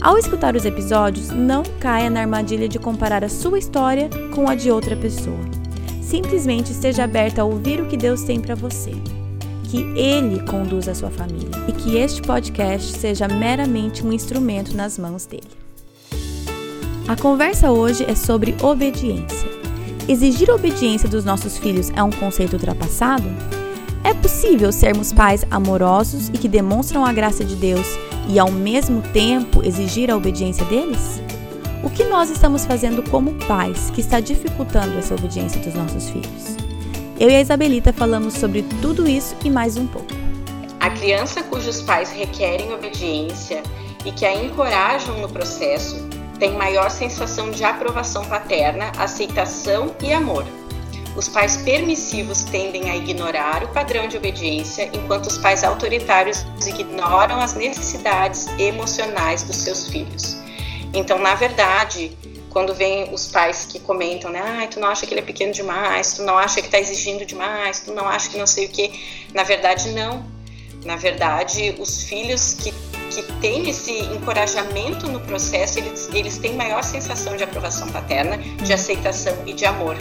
Ao escutar os episódios, não caia na armadilha de comparar a sua história com a de outra pessoa. Simplesmente esteja aberta a ouvir o que Deus tem para você. Que Ele conduza a sua família e que este podcast seja meramente um instrumento nas mãos dele. A conversa hoje é sobre obediência. Exigir obediência dos nossos filhos é um conceito ultrapassado? É possível sermos pais amorosos e que demonstram a graça de Deus e ao mesmo tempo exigir a obediência deles? O que nós estamos fazendo como pais que está dificultando essa obediência dos nossos filhos? Eu e a Isabelita falamos sobre tudo isso e mais um pouco. A criança cujos pais requerem obediência e que a encorajam no processo tem maior sensação de aprovação paterna, aceitação e amor. Os pais permissivos tendem a ignorar o padrão de obediência, enquanto os pais autoritários ignoram as necessidades emocionais dos seus filhos. Então, na verdade, quando vem os pais que comentam, né, ah, tu não acha que ele é pequeno demais, tu não acha que está exigindo demais, tu não acha que não sei o que, na verdade não. Na verdade, os filhos que, que têm esse encorajamento no processo, eles, eles têm maior sensação de aprovação paterna, de aceitação e de amor.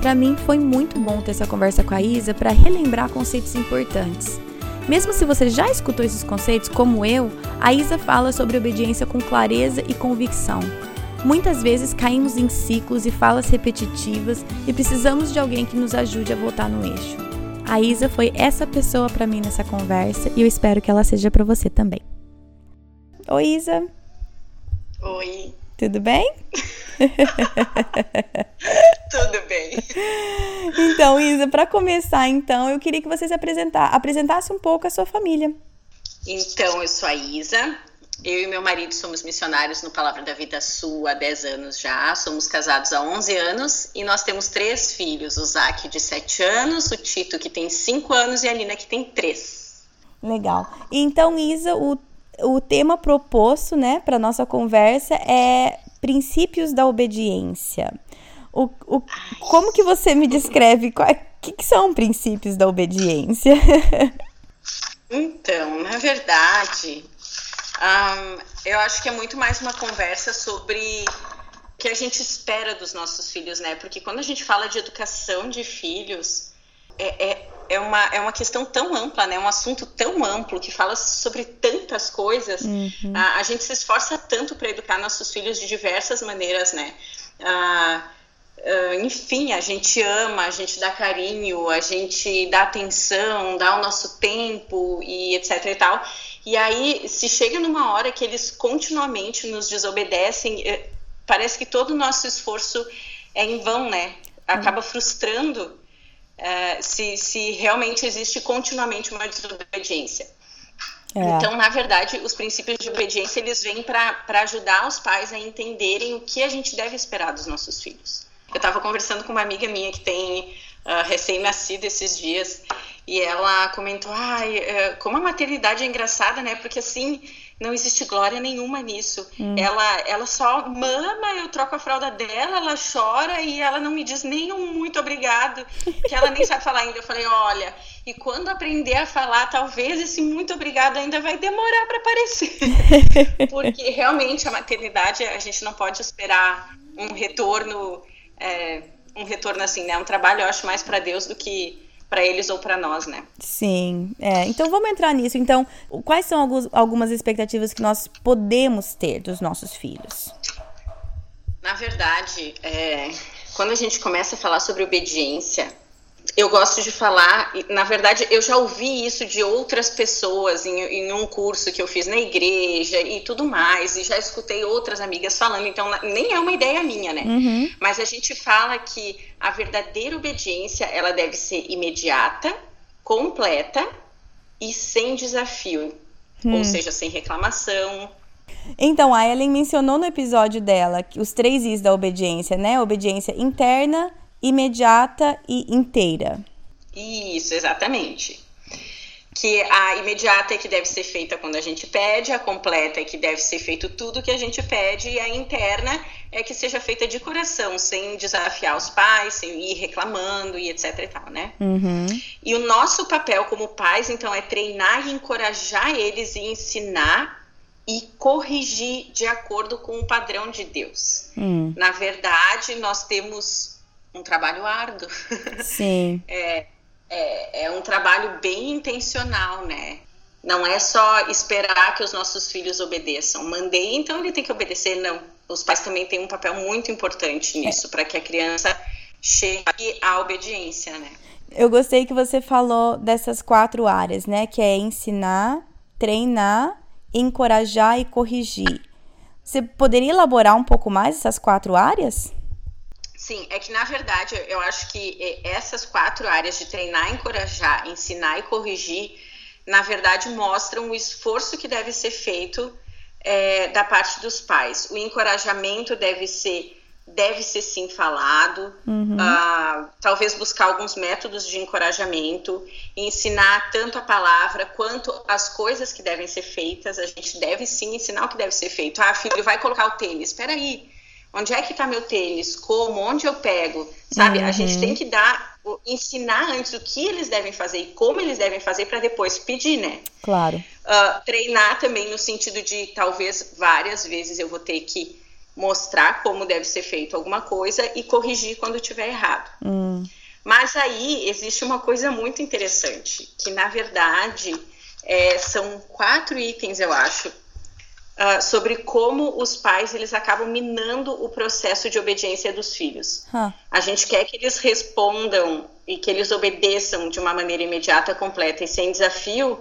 Para mim foi muito bom ter essa conversa com a Isa para relembrar conceitos importantes. Mesmo se você já escutou esses conceitos, como eu, a Isa fala sobre obediência com clareza e convicção. Muitas vezes caímos em ciclos e falas repetitivas e precisamos de alguém que nos ajude a voltar no eixo. A Isa foi essa pessoa para mim nessa conversa e eu espero que ela seja para você também. Oi, Isa. Oi. Tudo bem? Tudo bem. Então, Isa, para começar, então, eu queria que você se apresentar, apresentasse um pouco a sua família. Então, eu sou a Isa. Eu e meu marido somos missionários no Palavra da Vida Sul há 10 anos já. Somos casados há 11 anos e nós temos três filhos: o Zac, de 7 anos, o Tito, que tem 5 anos, e a Lina, que tem 3. Legal. Então, Isa, o, o tema proposto né, para nossa conversa é princípios da obediência. O, o, como que você me descreve? O que, que são princípios da obediência? Então, na verdade, um, eu acho que é muito mais uma conversa sobre o que a gente espera dos nossos filhos, né? Porque quando a gente fala de educação de filhos, é, é, é, uma, é uma questão tão ampla, né? Um assunto tão amplo que fala sobre tantas coisas. Uhum. A, a, gente se esforça tanto para educar nossos filhos de diversas maneiras, né? Ah, Uh, enfim, a gente ama, a gente dá carinho, a gente dá atenção, dá o nosso tempo e etc e tal. E aí, se chega numa hora que eles continuamente nos desobedecem, eh, parece que todo o nosso esforço é em vão, né? Acaba frustrando uh, se, se realmente existe continuamente uma desobediência. É. Então, na verdade, os princípios de obediência eles vêm para ajudar os pais a entenderem o que a gente deve esperar dos nossos filhos. Eu estava conversando com uma amiga minha que tem uh, recém-nascido esses dias e ela comentou: ai, uh, como a maternidade é engraçada, né? Porque assim não existe glória nenhuma nisso. Hum. Ela, ela só mama, eu troco a fralda dela, ela chora e ela não me diz nem um muito obrigado, que ela nem sabe falar ainda. Eu falei, olha, e quando aprender a falar, talvez esse muito obrigado ainda vai demorar para aparecer. Porque realmente a maternidade, a gente não pode esperar um retorno é, um retorno assim, né? Um trabalho, eu acho, mais para Deus do que para eles ou para nós, né? Sim, é. Então vamos entrar nisso. Então, quais são alguns, algumas expectativas que nós podemos ter dos nossos filhos? Na verdade, é, quando a gente começa a falar sobre obediência, eu gosto de falar, na verdade, eu já ouvi isso de outras pessoas em, em, um curso que eu fiz na igreja e tudo mais, e já escutei outras amigas falando, então nem é uma ideia minha, né? Uhum. Mas a gente fala que a verdadeira obediência, ela deve ser imediata, completa e sem desafio, hum. ou seja, sem reclamação, Então, a Ellen mencionou no episódio dela os três Is da obediência, né? Obediência interna, imediata e inteira. Isso, exatamente. Que a imediata é que deve ser feita quando a gente pede, a completa é que deve ser feito tudo que a gente pede, e a interna é que seja feita de coração, sem desafiar os pais, sem ir reclamando e etc e tal, né? Uhum. E o nosso papel como pais, então, é treinar e encorajar eles e ensinar e corrigir de acordo com o padrão de Deus. Hum. Na verdade, nós temos um trabalho árduo. Sim. é, é, é um trabalho bem intencional, né? Não é só esperar que os nossos filhos obedeçam. Mandei, então ele tem que obedecer. Não. Os pais também têm um papel muito importante nisso, é. para que a criança chegue à obediência, né? Eu gostei que você falou dessas quatro áreas, né? Que é ensinar, treinar, encorajar e corrigir. Você poderia elaborar um pouco mais essas quatro áreas? Sim, é que na verdade eu acho que é, essas quatro áreas de treinar, encorajar, ensinar e corrigir, na verdade mostram o esforço que deve ser feito é, da parte dos pais. O encorajamento deve ser deve ser sim falado, uhum. uh, talvez buscar alguns métodos de encorajamento, ensinar tanto a palavra quanto as coisas que devem ser feitas. A gente deve sim ensinar o que deve ser feito. Ah, filho, vai colocar o tênis. Espera aí, onde é que está meu tênis? Como? Onde eu pego? Sabe? Uhum. A gente tem que dar, ensinar antes o que eles devem fazer e como eles devem fazer para depois pedir, né? Claro. Uh, treinar também no sentido de talvez várias vezes eu vou ter que mostrar como deve ser feito alguma coisa e corrigir quando estiver errado. Hum. Mas aí existe uma coisa muito interessante, que na verdade é, são quatro itens, eu acho, uh, sobre como os pais eles acabam minando o processo de obediência dos filhos. Huh. A gente quer que eles respondam e que eles obedeçam de uma maneira imediata, completa e sem desafio,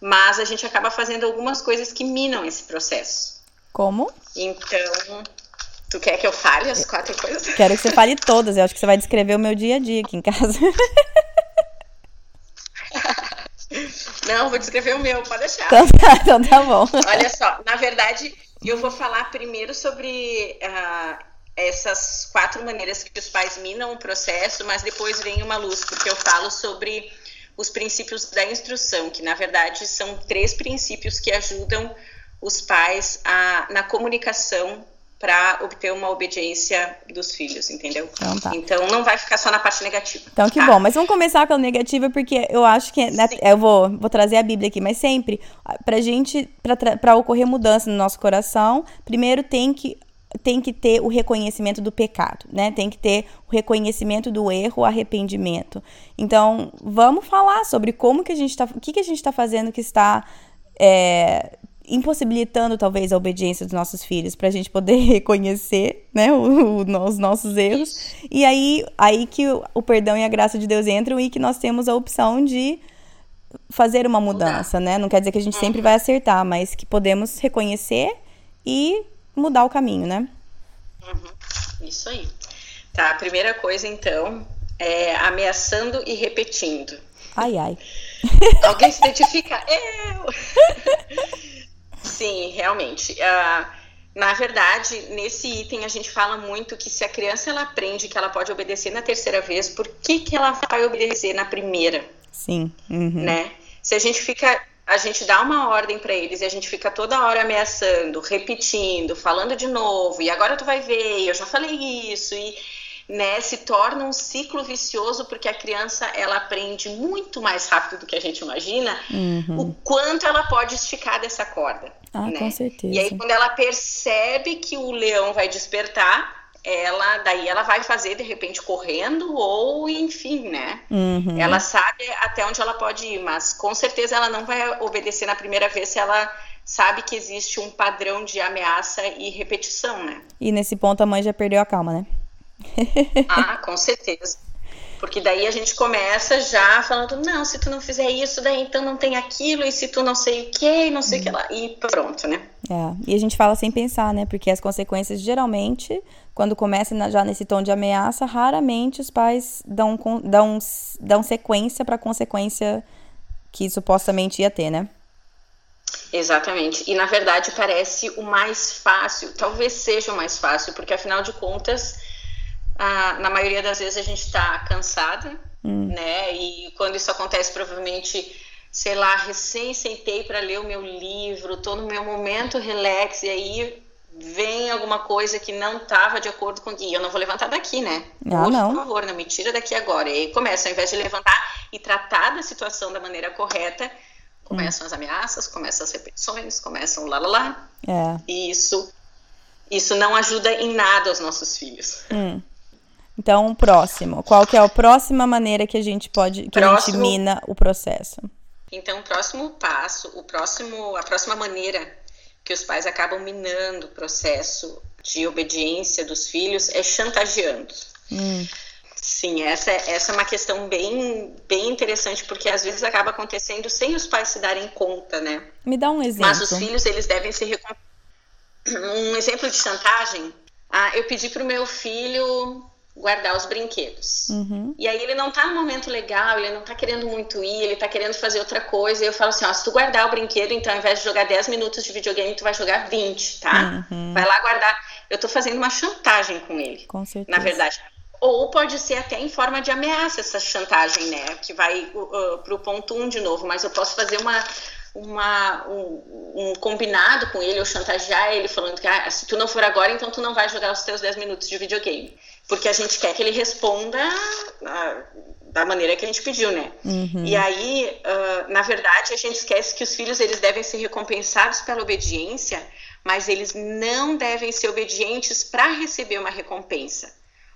mas a gente acaba fazendo algumas coisas que minam esse processo. Como? Então, tu quer que eu fale as quatro coisas? Quero que você fale todas. Eu acho que você vai descrever o meu dia a dia aqui em casa. Não, vou descrever o meu, pode deixar. Então tá, então tá bom. Olha só, na verdade, eu vou falar primeiro sobre uh, essas quatro maneiras que os pais minam o processo, mas depois vem uma luz, porque eu falo sobre os princípios da instrução, que na verdade são três princípios que ajudam os pais a, na comunicação para obter uma obediência dos filhos, entendeu? Então, tá. então não vai ficar só na parte negativa. Então que tá? bom, mas vamos começar com a negativa porque eu acho que né, eu vou, vou trazer a Bíblia aqui, mas sempre pra gente para ocorrer mudança no nosso coração, primeiro tem que tem que ter o reconhecimento do pecado, né? Tem que ter o reconhecimento do erro, o arrependimento. Então, vamos falar sobre como que a gente está, o que, que a gente está fazendo que está é, impossibilitando talvez a obediência dos nossos filhos para a gente poder reconhecer né, o, o, os nossos erros e aí aí que o, o, perdão e a graça de Deus entram e que nós temos a opção de fazer uma mudança, né? Não quer dizer que a gente sempre vai acertar, mas que podemos reconhecer e mudar o caminho, né? Uhum. Isso aí. Tá, a primeira coisa então é ameaçando e repetindo. Ai, ai. Alguém se identifica? Eu! Sim, realmente. Uh, na verdade, nesse item a gente fala muito que se a criança ela aprende que ela pode obedecer na terceira vez, por que, que ela vai obedecer na primeira? Sim. Uhum. Né? Se a gente fica a gente dá uma ordem para eles e a gente fica toda hora ameaçando, repetindo, falando de novo, e agora tu vai ver, eu já falei isso, e né, se torna um ciclo vicioso porque a criança ela aprende muito mais rápido do que a gente imagina uhum. o quanto ela pode esticar dessa corda. Ah, né? com certeza. E aí quando ela percebe que o leão vai despertar, ela daí ela vai fazer de repente correndo ou enfim, né? Uhum. Ela sabe até onde ela pode ir, mas com certeza ela não vai obedecer na primeira vez se ela sabe que existe um padrão de ameaça e repetição, né? E nesse ponto a mãe já perdeu a calma, né? Ah, com certeza. Porque daí a gente começa já falando, não, se tu não fizer isso, daí então não tem aquilo, e se tu não sei o que, não sei o que lá, e pronto, né? É, e a gente fala sem pensar, né? Porque as consequências, geralmente, quando começa já nesse tom de ameaça, raramente os pais dão, dão, dão sequência para a consequência que supostamente ia ter, né? Exatamente. E na verdade parece o mais fácil, talvez seja o mais fácil, porque afinal de contas, na maioria das vezes a gente está cansada, hum. né? E quando isso acontece, provavelmente, sei lá, recém sentei para ler o meu livro, estou no meu momento relax, e aí vem alguma coisa que não estava de acordo com o guia, eu não vou levantar daqui, né? Ah, Por não. favor, não me tira daqui agora. E aí começa, ao invés de levantar e tratar da situação da maneira correta, Começam hum. as ameaças, começam as repetições, começam lá lá lá. É. E isso, isso não ajuda em nada os nossos filhos. Hum. Então, o próximo. Qual que é a próxima maneira que a gente pode, que próximo, a gente mina o processo? Então, o próximo passo, o próximo, a próxima maneira que os pais acabam minando o processo de obediência dos filhos é chantageando. Hum. Sim, essa, é, essa é uma questão bem, bem interessante, porque às vezes acaba acontecendo sem os pais se darem conta, né? Me dá um exemplo. Mas os filhos, eles devem ser... Um exemplo de chantagem, ah, eu pedi para o meu filho guardar os brinquedos. Uhum. E aí ele não tá no momento legal, ele não tá querendo muito ir, ele tá querendo fazer outra coisa. E eu falo assim, ó, se tu guardar o brinquedo, então ao invés de jogar 10 minutos de videogame, tu vai jogar 20, tá? Uhum. Vai lá guardar. Eu tô fazendo uma chantagem com ele. Com certeza. Na verdade. Ou pode ser até em forma de ameaça essa chantagem, né? Que vai uh, para o ponto 1 um de novo, mas eu posso fazer uma, uma, um, um, combinado com ele, ou chantagear ele, falando que ah, se tu não for agora, então tu não vai jogar os teus 10 minutos de videogame. Porque a gente quer que ele responda uh, da maneira que a gente pediu, né? Uhum. E aí, uh, na verdade, a gente esquece que os filhos eles devem ser recompensados pela obediência, mas eles não devem ser obedientes para receber uma recompensa.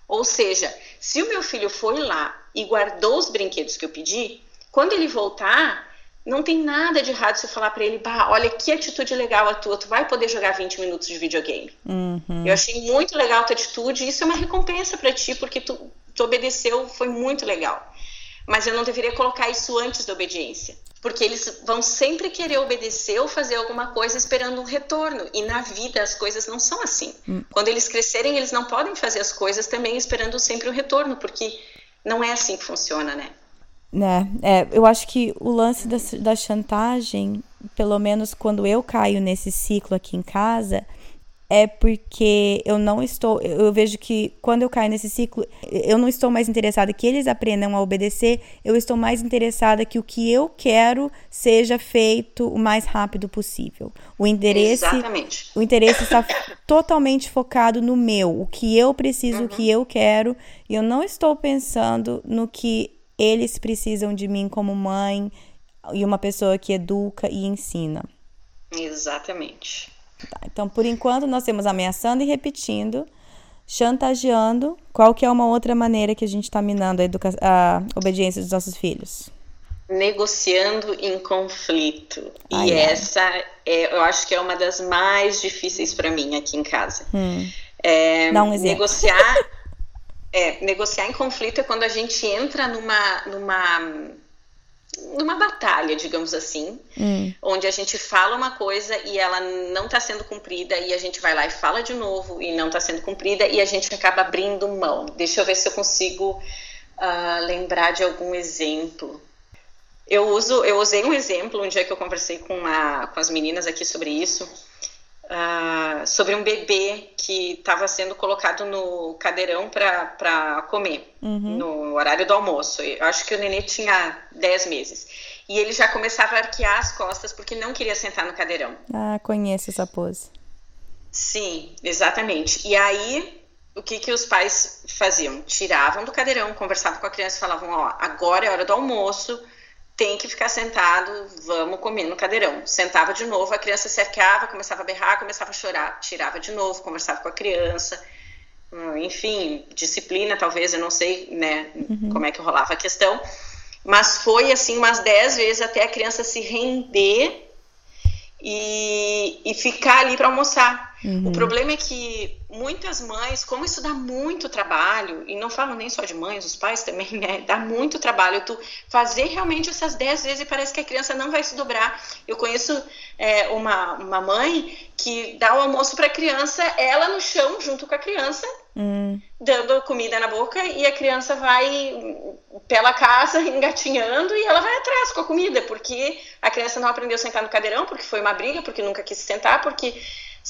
Ou seja, se o meu filho foi lá e guardou os brinquedos que eu pedi, quando ele voltar, não tem nada de errado se eu falar para ele, bah, olha que atitude legal a tua, tu vai poder jogar 20 minutos de videogame. Uhum. Eu achei muito legal a tua atitude, isso é uma recompensa para ti, porque tu, tu obedeceu, foi muito legal. Mas eu não deveria colocar isso antes da obediência porque eles vão sempre querer obedecer ou fazer alguma coisa esperando um retorno. E na vida as coisas não são assim. Hum. Quando eles crescerem, eles não podem fazer as coisas também esperando sempre um retorno, porque não é assim que funciona, né? Né, é, eu acho que o lance da, da chantagem, pelo menos quando eu caio nesse ciclo aqui em casa, é porque eu não estou. Eu vejo que quando eu caio nesse ciclo, eu não estou mais interessada que eles aprendam a obedecer, eu estou mais interessada que o que eu quero seja feito o mais rápido possível. O interesse. Exatamente. O interesse está totalmente focado no meu, o que eu preciso, uhum. o que eu quero, e eu não estou pensando no que eles precisam de mim como mãe e uma pessoa que educa e ensina. Exatamente. Tá, então, por enquanto, nós temos ameaçando e repetindo, chantageando. Qual que é uma outra maneira que a gente está minando a, a, obediência dos nossos filhos? Negociando em conflito. Ai, e ai. essa, é, eu acho que é uma das mais difíceis para mim aqui em casa. Hum. É, Dá um exemplo. Negociar, é, negociar em conflito é quando a gente entra numa, numa numa batalha, digamos assim, hum. onde a gente fala uma coisa e ela não está sendo cumprida e a gente vai lá e fala de novo e não está sendo cumprida e a gente acaba abrindo mão. Deixa eu ver se eu consigo uh, lembrar de algum exemplo. Eu uso, eu usei um exemplo um dia que eu conversei com, a, com as meninas aqui sobre isso uh, sobre um bebê que estava sendo colocado no cadeirão para comer, uhum. no horário do almoço. Eu acho que o nenê tinha 10 meses. E ele já começava a arquear as costas porque não queria sentar no cadeirão. Ah, conheço essa pose. Sim, exatamente. E aí, o que, que os pais faziam? Tiravam do cadeirão, conversavam com a criança e falavam: Ó, agora é hora do almoço, tem que ficar sentado, vamos comer no cadeirão. Sentava de novo, a criança se arqueava, começava a berrar, começava a chorar, tirava de novo, conversava com a criança. Hum, enfim, disciplina, talvez, eu não sei né, uhum. como é que rolava a questão. Mas foi assim umas dez vezes até a criança se render e, e ficar ali para almoçar. Uhum. O problema é que muitas mães, como isso dá muito trabalho, e não falo nem só de mães, os pais também, né? Dá muito trabalho tu fazer realmente essas 10 vezes e parece que a criança não vai se dobrar. Eu conheço é, uma, uma mãe que dá o almoço para a criança, ela no chão junto com a criança, hum. dando comida na boca, e a criança vai pela casa engatinhando e ela vai atrás com a comida, porque a criança não aprendeu a sentar no cadeirão, porque foi uma briga, porque nunca quis sentar, porque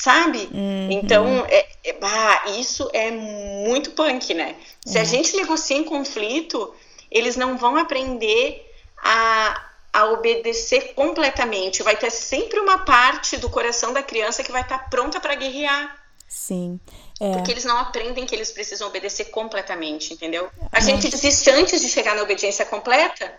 sabe? Uhum. Então, é, é, bah, isso é muito punk, né? Se uhum. a gente negocia em conflito, eles não vão aprender a, a obedecer completamente. Vai ter sempre uma parte do coração da criança que vai estar tá pronta para guerrear. Sim. É. Porque eles não aprendem que eles precisam obedecer completamente, entendeu? A gente desiste antes de chegar na obediência completa.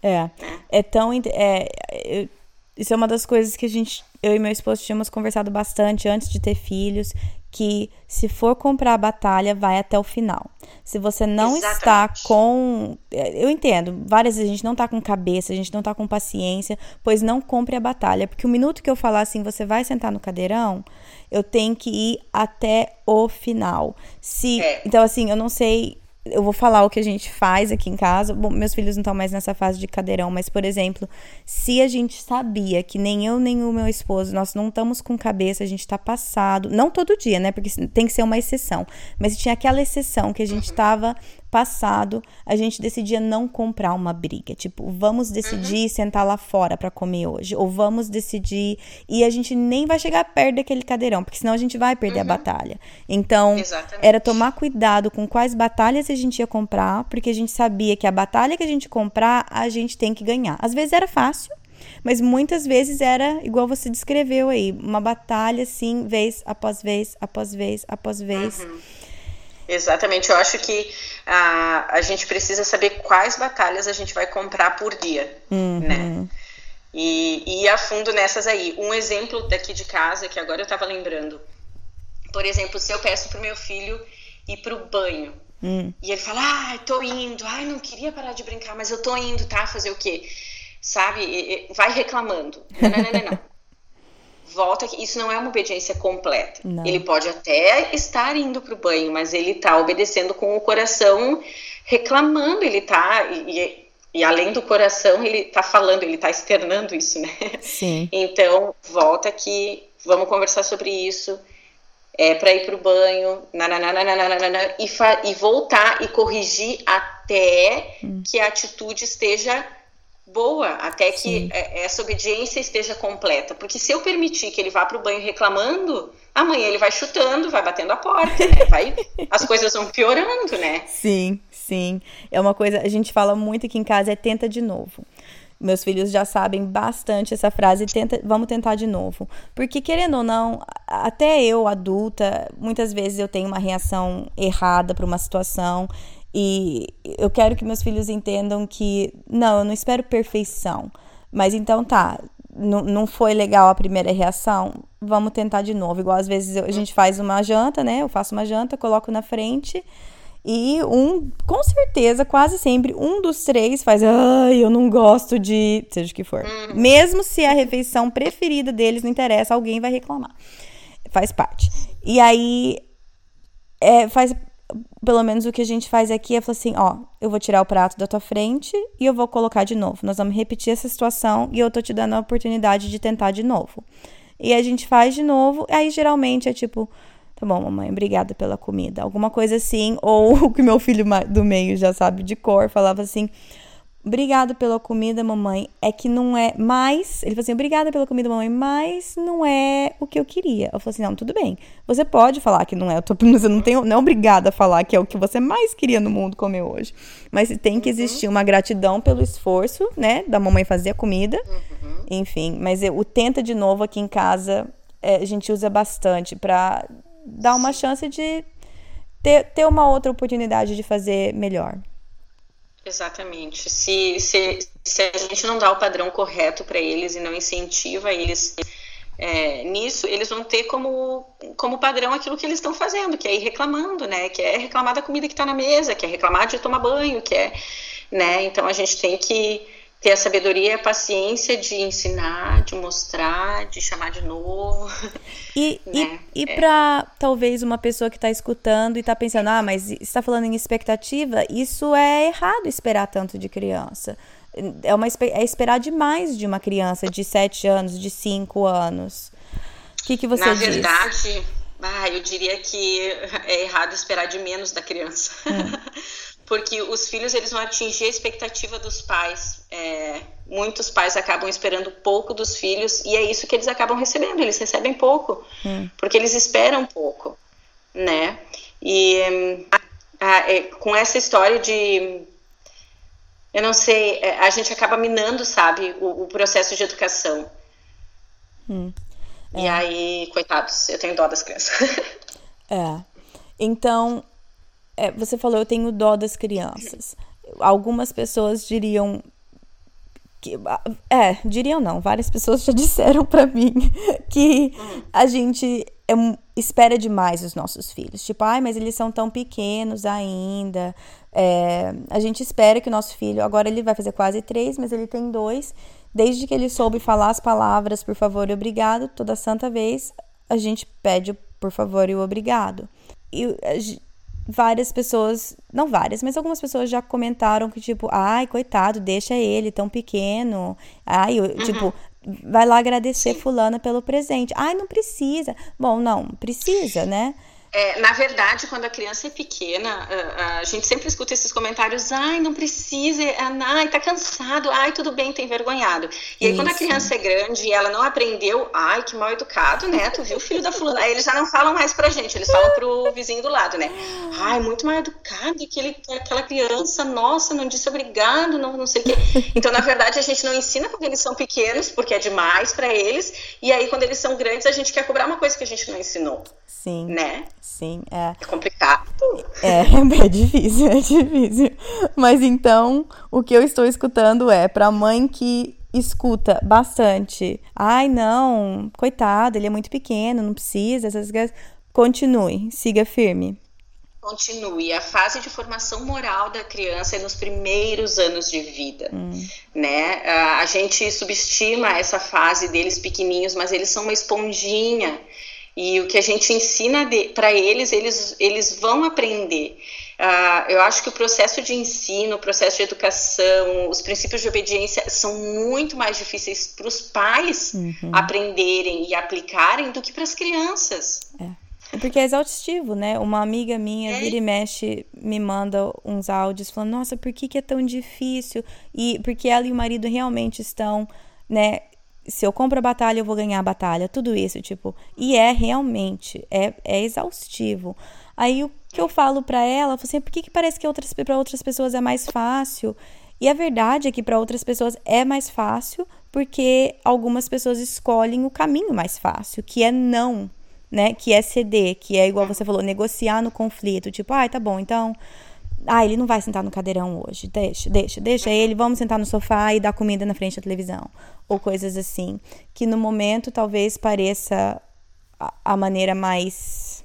É. É, é tão. É, isso é uma das coisas que a gente, eu e meu esposo tínhamos conversado bastante antes de ter filhos, que se for comprar a batalha, vai até o final. Se você não Exatamente. está com. Eu entendo, várias vezes a gente não está com cabeça, a gente não está com paciência, pois não compre a batalha. Porque o minuto que eu falar assim, você vai sentar no cadeirão, eu tenho que ir até o final. Se, é. Então, assim, eu não sei eu vou falar o que a gente faz aqui em casa. Bom, meus filhos não estão mais nessa fase de cadeirão, mas, por exemplo, se a gente sabia que nem eu nem o meu esposo, nós não estamos com cabeça, a gente está passado, não todo dia, né? Porque tem que ser uma exceção, mas tinha aquela exceção que a gente estava passado, a gente decidia não comprar uma briga. Tipo, vamos decidir uhum. sentar lá fora para comer hoje. Ou vamos decidir. E a gente nem vai chegar perto daquele cadeirão, porque senão a gente vai perder uhum. a batalha. Então, Exatamente. era tomar cuidado com quais batalhas a gente ia comprar, porque a gente sabia que a batalha que a gente comprar, a gente tem que ganhar. Às vezes era fácil. Mas muitas vezes era igual você descreveu aí, uma batalha assim, vez após vez, após vez, após vez. Uhum. Exatamente, eu acho que a, a gente precisa saber quais batalhas a gente vai comprar por dia, uhum. né? E, e ir a fundo nessas aí. Um exemplo daqui de casa, que agora eu estava lembrando. Por exemplo, se eu peço pro meu filho ir pro banho, hum. e ele fala, ai, ah, tô indo, ai, não queria parar de brincar, mas eu tô indo, tá? Fazer o quê? Sabe? Vai reclamando. Não, não, não, não. Volta que isso não é uma obediência completa. Não. Ele pode até estar indo para o banho, mas ele está obedecendo com o coração reclamando, ele está e, e, além do coração ele está falando, ele está externando isso, né? Sim. Então volta aqui, vamos conversar sobre isso. É para ir para o banho, nananana, e, e voltar e corrigir até hum. que a atitude esteja boa até que Sim. É, essa obediência esteja completa. Porque se eu permitir que ele vá para o banho reclamando, amanhã ele vai chutando, vai batendo a porta, né? Vai, as coisas vão piorando, né? Sim, sim. É uma coisa, a gente fala muito aqui em casa, é tenta de novo. Meus filhos já sabem bastante essa frase, tenta, vamos tentar de novo. Porque, querendo ou não, até eu, adulta, muitas vezes eu tenho uma reação errada para uma situação e eu quero que meus filhos entendam que, não, eu não espero perfeição. Mas então tá, não, foi legal a primeira reação, vamos tentar de novo. Igual às vezes a gente faz uma janta, né? Eu faço uma janta, coloco na frente. E um, com certeza, quase sempre, um dos três faz, ai, eu não gosto de. Seja o que for. Uhum. Mesmo se a refeição preferida deles não interessa, alguém vai reclamar. Faz parte. E aí. É, faz pelo menos o que a gente faz aqui é falar assim, ó, eu vou tirar o prato da tua frente e eu vou colocar de novo. Nós vamos repetir essa situação e eu tô te dando a oportunidade de tentar de novo. E a gente faz de novo, aí geralmente é tipo, tá bom, mamãe, obrigada pela comida. Alguma coisa assim, ou o que meu filho do meio já sabe de cor, falava assim, Obrigada pela comida, mamãe. É que não é mais. Ele falou assim: Obrigada pela comida, mamãe, mas não é o que eu queria. Eu falei assim: Não, tudo bem. Você pode falar que não é. Eu tô, você não, tem, não é obrigada a falar que é o que você mais queria no mundo comer hoje. Mas tem que existir uma gratidão pelo esforço, né? Da mamãe fazer a comida. Uhum. Enfim, mas eu, o tenta de novo aqui em casa, é, a gente usa bastante para dar uma chance de ter, ter uma outra oportunidade de fazer melhor. Exatamente. Se, se, se a gente não dá o padrão correto para eles e não incentiva eles é, nisso, eles vão ter como, como padrão aquilo que eles estão fazendo, que é ir reclamando, né? Que é reclamar da comida que está na mesa, que é reclamar de tomar banho, que é, né? Então a gente tem que ter a sabedoria e a paciência de ensinar, de mostrar, de chamar de novo. E, né? e, e é. para talvez uma pessoa que está escutando e está pensando, ah, mas está falando em expectativa, isso é errado esperar tanto de criança. É, uma, é esperar demais de uma criança de 7 anos, de 5 anos. O que, que você Na diz? Na verdade, ah, eu diria que é errado esperar de menos da criança. Hum. porque os filhos eles vão atingir a expectativa dos pais. É, muitos pais acabam esperando pouco dos filhos e é isso que eles acabam recebendo. Eles recebem pouco, hum. porque eles esperam pouco, né? E a, é, com essa história de, eu não sei, é, a gente acaba minando, sabe, o, o processo de educação. Hum. E é. aí, coitados, eu tenho dó das crianças. é. Então, é, você falou, eu tenho dó das crianças. Algumas pessoas diriam que, é, diriam não, várias pessoas já disseram para mim que a gente é, espera demais os nossos filhos. Tipo, ai, mas eles são tão pequenos ainda. É, a gente espera que o nosso filho, agora ele vai fazer quase três, mas ele tem dois. Desde que ele soube falar as palavras por favor e obrigado, toda santa vez a gente pede por favor e o obrigado. E várias pessoas, não várias, mas algumas pessoas já comentaram que, tipo, ai, coitado, deixa ele tão pequeno. Ai, eu, uhum. tipo, vai lá agradecer fulana pelo presente. Ai, não precisa. Bom, não, precisa, né? É, na verdade, quando a criança é pequena, a, gente sempre escuta esses comentários: ai, não precisa, ai, tá cansado, ai, tudo bem, tá envergonhado. E aí, Isso. quando a criança é grande e ela não aprendeu, ai, que mal educado, né? Tu viu o filho da fulana? Aí eles já não falam mais pra gente, eles falam pro vizinho do lado, né? Ai, muito mal educado, aquele, aquela criança, nossa, não disse obrigado, não, não sei o quê. Então, na verdade, a gente não ensina quando eles são pequenos, porque é demais para eles, e aí, quando eles são grandes, a gente quer cobrar uma coisa que a gente não ensinou. Sim. Né? Sim, é. É complicado. É, é difícil, é difícil. Mas então, o que eu estou escutando é para mãe que escuta bastante. Ai, não, coitado, ele é muito pequeno, não precisa, essas coisas. Continue, siga firme. Continue. A fase de formação moral da criança é nos primeiros anos de vida, hum. né? A gente subestima essa fase deles pequenininhos, mas eles são uma esponjinha e o que a gente ensina para eles, eles, eles vão aprender. Uh, eu acho que o processo de ensino, o processo de educação, os princípios de obediência são muito mais difíceis para os pais uhum. aprenderem e aplicarem do que para as crianças. É. é. Porque é exaustivo, né? Uma amiga minha, é. vira e mexe, me manda uns áudios falando: Nossa, por que, que é tão difícil? E porque ela e o marido realmente estão, né? Se eu compro a batalha, eu vou ganhar a batalha, tudo isso, tipo, e é realmente, é, é exaustivo. Aí o que eu falo para ela, eu falo assim, por que, que parece que outras, para outras pessoas é mais fácil? E a verdade é que para outras pessoas é mais fácil, porque algumas pessoas escolhem o caminho mais fácil, que é não, né? Que é ceder, que é igual você falou, negociar no conflito, tipo, ai, ah, tá bom, então ah, ele não vai sentar no cadeirão hoje. Deixa, deixa, deixa ele. Vamos sentar no sofá e dar comida na frente da televisão. Ou coisas assim. Que no momento talvez pareça a, a maneira mais.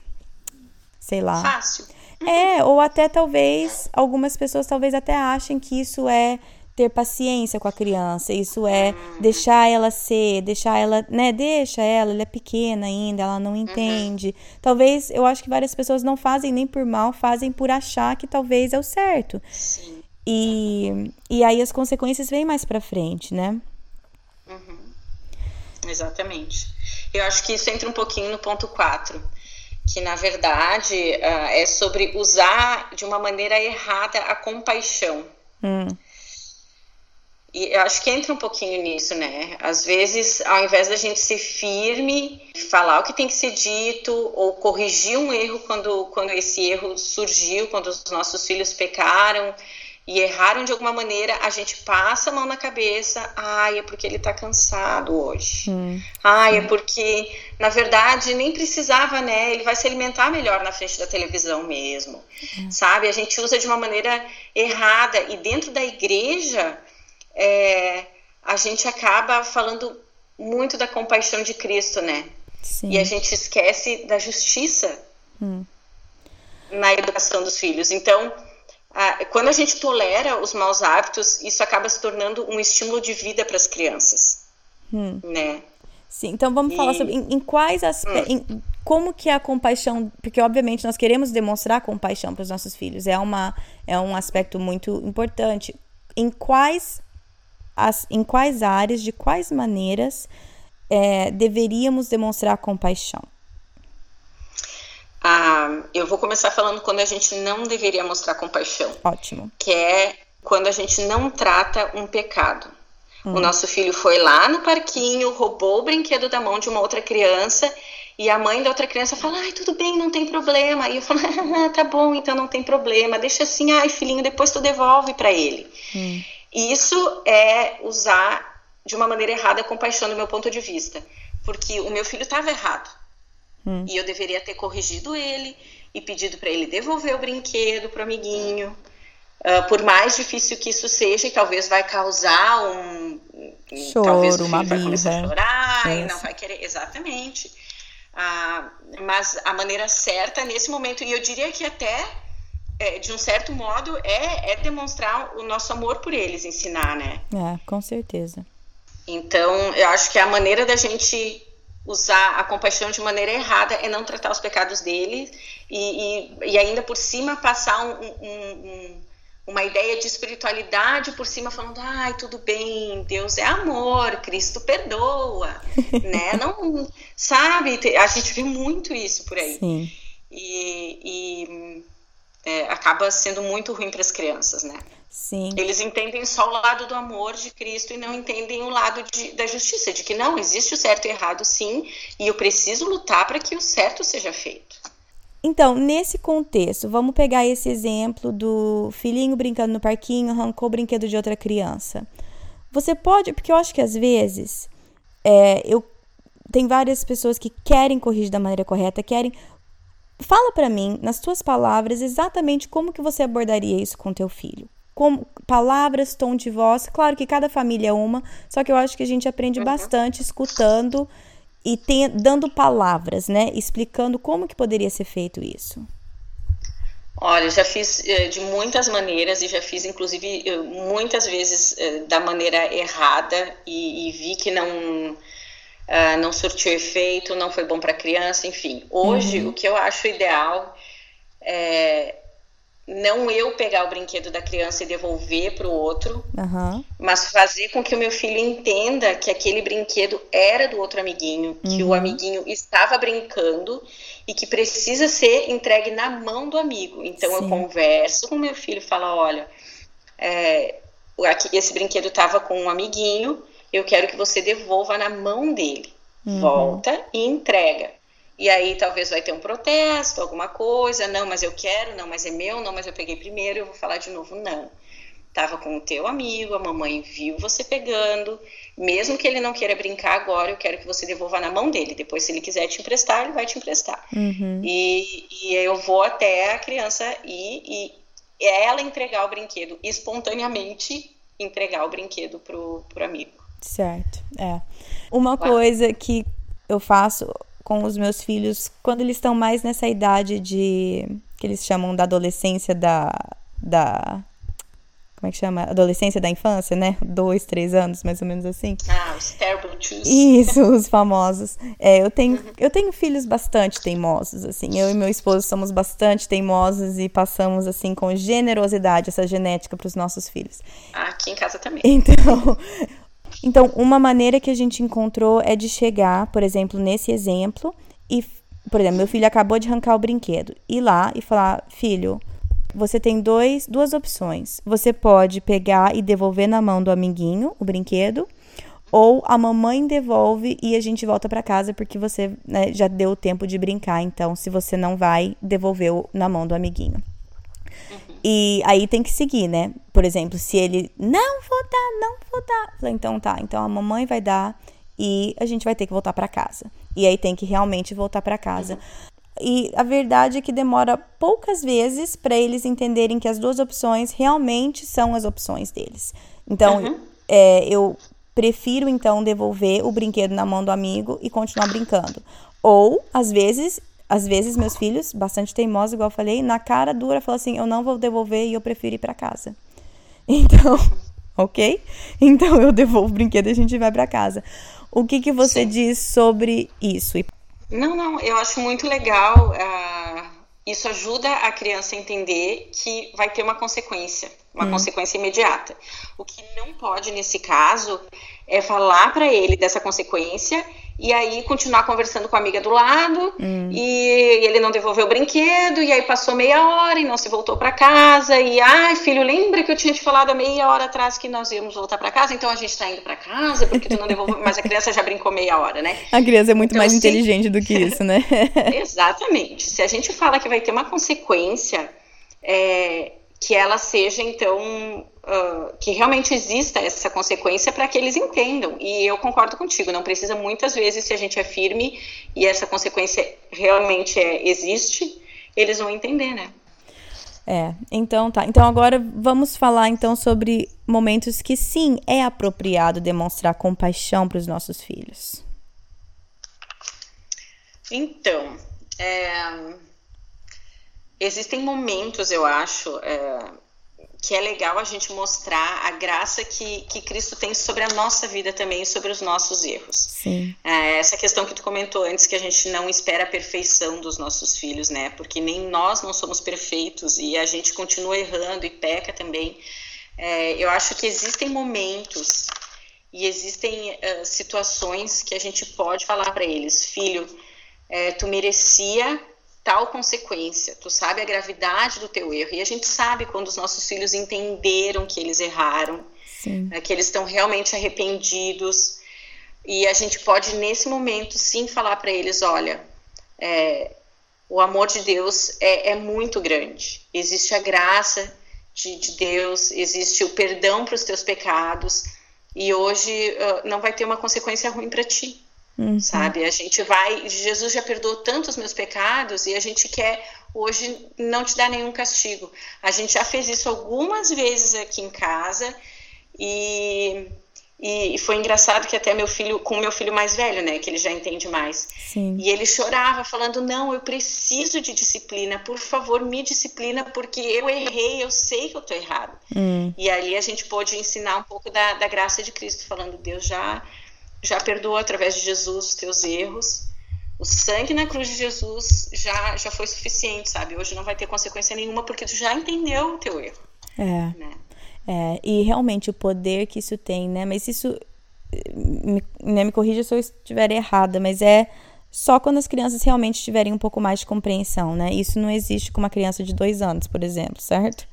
Sei lá. Fácil. É, ou até talvez algumas pessoas talvez até achem que isso é ter paciência com a criança. Isso é deixar ela ser, deixar ela, né? Deixa ela, ela é pequena ainda, ela não entende. Uhum. Talvez, eu acho que várias pessoas não fazem nem por mal, fazem por achar que talvez é o certo. Sim. E, e aí as consequências vêm mais pra frente, né? Uhum. Exatamente. Eu acho que isso entra um pouquinho no ponto 4 que na verdade uh, é sobre usar de uma maneira errada a compaixão. Hum. E eu acho que entra um pouquinho nisso, né? Às vezes, ao invés da gente ser firme, falar o que tem que ser dito, ou corrigir um erro quando, quando esse erro surgiu, quando os nossos filhos pecaram e erraram de alguma maneira, a gente passa a mão na cabeça. Ai, é porque ele tá cansado hoje. Hum. Ai, é porque, na verdade, nem precisava, né? Ele vai se alimentar melhor na frente da televisão mesmo. Hum. Sabe? A gente usa de uma maneira errada. E dentro da igreja é, a gente acaba falando muito da compaixão de Cristo, né? Sim. E a gente esquece da justiça hum. na educação dos filhos. Então, quando a gente tolera os maus hábitos, isso acaba se tornando um estímulo de vida para as crianças, hum. né? Sim, então vamos e... falar sobre em, em quais aspectos, hum. como que a compaixão, porque obviamente nós queremos demonstrar compaixão para os nossos filhos, é uma é um aspecto muito importante. Em quais as, em quais áreas, de quais maneiras é, deveríamos demonstrar compaixão? Ah, eu vou começar falando quando a gente não deveria mostrar compaixão. Ótimo. Que é quando a gente não trata um pecado. Hum. O nosso filho foi lá no parquinho, roubou o brinquedo da mão de uma outra criança e a mãe da outra criança fala: ai, tudo bem, não tem problema. E eu falo: ah, tá bom, então não tem problema. Deixa assim, ai, filhinho, depois tu devolve para ele. Hum. Isso é usar de uma maneira errada a compaixão, do meu ponto de vista. Porque o meu filho estava errado. Hum. E eu deveria ter corrigido ele e pedido para ele devolver o brinquedo para o amiguinho. Uh, por mais difícil que isso seja, e talvez vai causar um. Choro, talvez o filho uma vai começar a chorar e não vai querer. Exatamente. Uh, mas a maneira certa nesse momento, e eu diria que até é, de um certo modo, é, é demonstrar o nosso amor por eles, ensinar, né? É, com certeza. Então, eu acho que a maneira da gente usar a compaixão de maneira errada é não tratar os pecados deles e, e, e ainda por cima passar um, um, um, uma ideia de espiritualidade por cima falando, ai, tudo bem, Deus é amor, Cristo perdoa, né? Não, sabe? A gente vê muito isso por aí. Sim. E, e é, acaba sendo muito ruim para as crianças, né? Sim. Eles entendem só o lado do amor de Cristo e não entendem o lado de, da justiça, de que não existe o certo e errado, sim, e eu preciso lutar para que o certo seja feito. Então, nesse contexto, vamos pegar esse exemplo do filhinho brincando no parquinho, arrancou o brinquedo de outra criança. Você pode, porque eu acho que às vezes é, eu tem várias pessoas que querem corrigir da maneira correta, querem Fala para mim, nas tuas palavras, exatamente como que você abordaria isso com teu filho. Como, palavras, tom de voz. Claro que cada família é uma, só que eu acho que a gente aprende uhum. bastante escutando e tem, dando palavras, né? Explicando como que poderia ser feito isso. Olha, já fiz eh, de muitas maneiras e já fiz, inclusive, eh, muitas vezes eh, da maneira errada e, e vi que não uh, não surtiu efeito, não foi bom para a criança, enfim. Hoje, uhum. o que eu acho ideal é não eu pegar o brinquedo da criança e devolver para o outro, uhum. mas fazer com que o meu filho entenda que aquele brinquedo era do outro amiguinho, uhum. que o uhum. amiguinho estava brincando e que precisa ser entregue na mão do amigo. Então Sim. eu converso com o meu filho e falo, olha, é, esse brinquedo estava com um amiguinho, eu quero que você devolva na mão dele. Uhum. Volta e entrega. E aí talvez vai ter um protesto, alguma coisa, não, mas eu quero, não, mas é meu, não, mas eu peguei primeiro, eu vou falar de novo, não. Tava com o teu amigo, a mamãe viu você pegando, mesmo que ele não queira brincar agora, eu quero que você devolva na mão dele. Depois, se ele quiser te emprestar, ele vai te emprestar. Uhum. E, e eu vou até a criança e, e ela entregar o brinquedo espontaneamente entregar o brinquedo pro, pro amigo. Certo, é. Uma coisa que eu faço com os meus filhos quando eles estão mais nessa idade de que eles chamam da adolescência da da como é que chama? Adolescência da infância, né? Dois, três anos, mais ou menos assim. Ah, os terrible twos. Isso, os famosos. É, eu tenho, uhum. eu tenho filhos bastante teimosos, assim. Eu e meu esposo somos bastante teimosos e passamos, assim, com generosidade essa genética para os nossos filhos. Aqui em casa também. Então, então, uma maneira que a gente encontrou é de chegar, por exemplo, nesse exemplo, e, por exemplo, meu filho acabou de arrancar o brinquedo, ir lá e falar: filho, você tem dois, duas opções. Você pode pegar e devolver na mão do amiguinho o brinquedo, ou a mamãe devolve e a gente volta para casa porque você né, já deu tempo de brincar. Então, se você não vai, devolver na mão do amiguinho. E aí tem que seguir, né? Por exemplo, se ele não vou dar, não vou dar. Então tá, então a mamãe vai dar e a gente vai ter que voltar para casa. E aí tem que realmente voltar para casa. Uhum. E a verdade é que demora poucas vezes para eles entenderem que as duas opções realmente são as opções deles. Então, uhum. é, eu prefiro então devolver o brinquedo na mão do amigo e continuar brincando. Ou, às vezes, às vezes meus filhos, bastante teimosos, igual eu falei, na cara dura, falam assim: eu não vou devolver e eu prefiro ir para casa. Então, ok? Então eu devolvo o brinquedo e a gente vai para casa. O que, que você Sim. diz sobre isso? Não, não, eu acho muito legal. Uh, isso ajuda a criança a entender que vai ter uma consequência, uma hum. consequência imediata. O que não pode, nesse caso, é falar para ele dessa consequência e aí continuar conversando com a amiga do lado hum. e ele não devolveu o brinquedo e aí passou meia hora e não se voltou para casa e ai filho lembra que eu tinha te falado há meia hora atrás que nós íamos voltar para casa então a gente está indo para casa porque tu não devolveu mas a criança já brincou meia hora né a criança é muito então, mais se... inteligente do que isso né exatamente se a gente fala que vai ter uma consequência é, que ela seja então uh, que realmente exista essa consequência para que eles entendam. E eu concordo contigo, não precisa muitas vezes se a gente é firme e essa consequência realmente é, existe, eles vão entender, né? É, então tá. Então agora vamos falar então sobre momentos que sim é apropriado demonstrar compaixão para os nossos filhos. Então, é, existem momentos, eu acho, é, que é legal a gente mostrar a graça que, que Cristo tem sobre a nossa vida também, sobre os nossos erros. Sim. É, essa questão que tu comentou antes, que a gente não espera a perfeição dos nossos filhos, né? Porque nem nós não somos perfeitos e a gente continua errando e peca também. É, eu acho que existem momentos e existem uh, situações que a gente pode falar para eles, filho, é, tu merecia tal consequência. Tu sabe a gravidade do teu erro. E a gente sabe quando os nossos filhos entenderam que eles erraram, né, que eles estão realmente arrependidos. E a gente pode, nesse momento, sim falar para eles: olha, é, o amor de Deus é, é, muito grande. Existe a graça de, de Deus, existe o perdão para os teus pecados. E hoje uh, não vai ter uma consequência ruim para ti. Uhum. Sabe? A gente vai. Jesus já perdoou tantos meus pecados e a gente quer hoje não te dar nenhum castigo. A gente já fez isso algumas vezes aqui em casa e, e foi engraçado que até meu filho, com meu filho mais velho, né, que ele já entende mais, Sim. e ele chorava falando: Não, eu preciso de disciplina, por favor, me disciplina, porque eu errei, eu sei que eu tô errado. Hum. E ali a gente pôde ensinar um pouco da, da graça de Cristo, falando: Deus já já perdoou através de Jesus os teus erros. O sangue na cruz de Jesus já, já foi suficiente, sabe? Hoje não vai ter consequência nenhuma porque tu já entendeu o teu erro. É. Né? É, e realmente o poder que isso tem, né? Mas isso, me, né, me corrija se eu estiver errada, mas é só quando as crianças realmente tiverem um pouco mais de compreensão, né? Isso não existe com uma criança de dois anos, por exemplo, certo?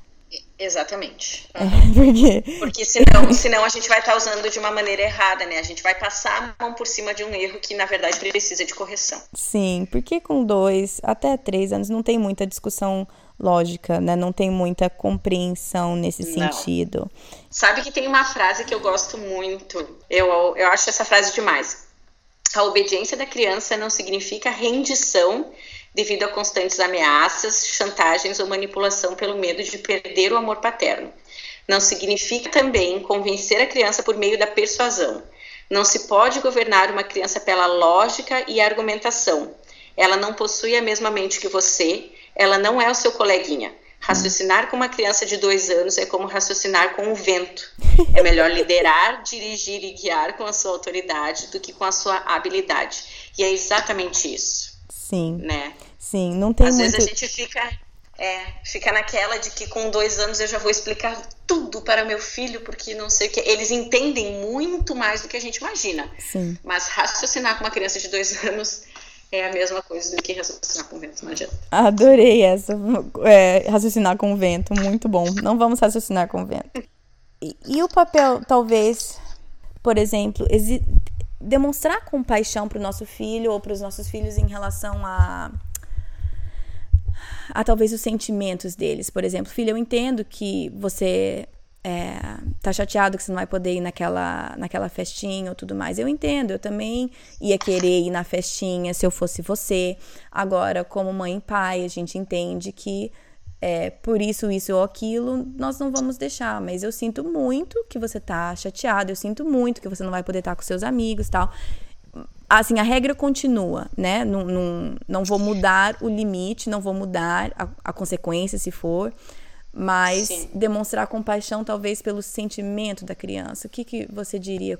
Exatamente. É, porque... porque senão, senão a gente vai estar usando de uma maneira errada, né? A gente vai passar a mão por cima de um erro que, na verdade, precisa de correção. Sim, porque com dois até três anos não tem muita discussão lógica, né? Não tem muita compreensão nesse não. sentido. Sabe que tem uma frase que eu gosto muito. Eu, eu acho essa frase demais. A obediência da criança não significa rendição devido a constantes ameaças, chantagens ou manipulação pelo medo de perder o amor paterno. Não significa também convencer a criança por meio da persuasão. Não se pode governar uma criança pela lógica e argumentação. Ela não possui a mesma mente que você, ela não é o seu coleguinha. Raciocinar com uma criança de dois anos é como raciocinar com o vento. É melhor liderar, dirigir e guiar com a sua autoridade do que com a sua habilidade. E é exatamente isso. Sim. Né? Sim, não tem Às muito... vezes a gente fica, é, fica naquela de que com dois anos eu já vou explicar tudo para meu filho, porque não sei o que. Eles entendem muito mais do que a gente imagina. Sim. Mas raciocinar com uma criança de dois anos é a mesma coisa do que raciocinar com vento, não adianta. Adorei essa. É, raciocinar com vento, muito bom. Não vamos raciocinar com vento. E, e o papel, talvez, por exemplo, demonstrar compaixão para o nosso filho ou para os nossos filhos em relação a a talvez os sentimentos deles. Por exemplo, filho, eu entendo que você é, tá chateado que você não vai poder ir naquela, naquela festinha ou tudo mais. Eu entendo, eu também ia querer ir na festinha se eu fosse você. Agora, como mãe e pai, a gente entende que é, por isso, isso ou aquilo, nós não vamos deixar. Mas eu sinto muito que você tá chateado, eu sinto muito que você não vai poder estar com seus amigos tal. assim, a regra continua, né? Não, não, não vou mudar o limite, não vou mudar a, a consequência, se for, mas Sim. demonstrar compaixão, talvez, pelo sentimento da criança. O que, que você diria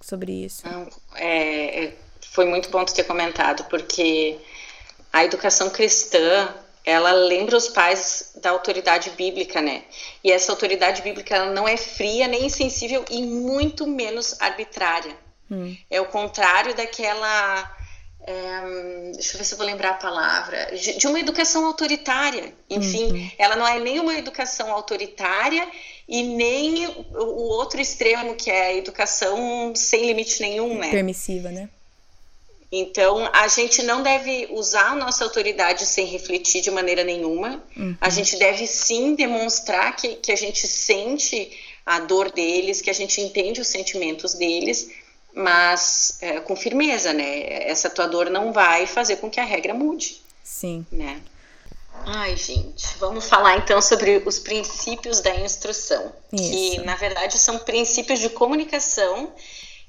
sobre isso? É, é, foi muito bom ter comentado, porque a educação cristã ela lembra os pais da autoridade bíblica, né? E essa autoridade bíblica não é fria, nem insensível e muito menos arbitrária. Hum. É o contrário daquela. É, deixa eu ver se eu vou lembrar a palavra. De, de uma educação autoritária. Enfim, uhum. ela não é nem uma educação autoritária e nem o, o outro extremo, que é a educação sem limite nenhum, né? Permissiva, né? Então, a gente não deve usar a nossa autoridade sem refletir de maneira nenhuma. Uhum. A gente deve sim demonstrar que, que a gente sente a dor deles, que a gente entende os sentimentos deles, mas é, com firmeza, né? Essa tua dor não vai fazer com que a regra mude. Sim. Né? Ai, gente, vamos falar então sobre os princípios da instrução, Isso. que na verdade são princípios de comunicação